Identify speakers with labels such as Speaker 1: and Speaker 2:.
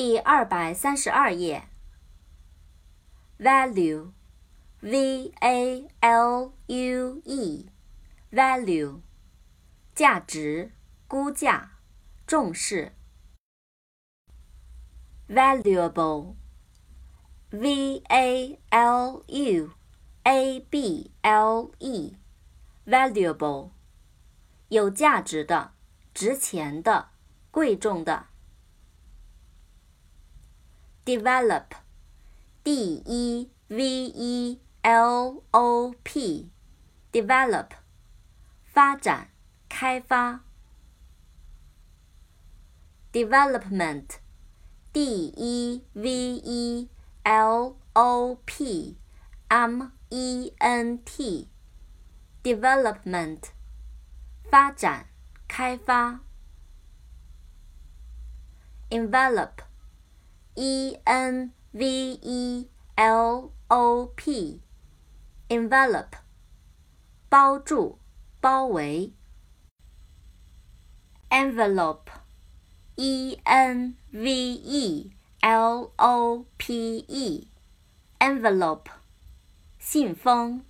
Speaker 1: 第二百三十二页。value，v a l u e，value，价值、估价、重视。valuable，v a l u a b l e，valuable，有价值的、值钱的、贵重的。develop，d e v e l o p，develop，发展、开发。development，d e v e l o p m e n t，development，发展、开发。envelope。 E n v e l o p，envelop，包住、包围。envelope，e n v e l o p e，envelope，信封。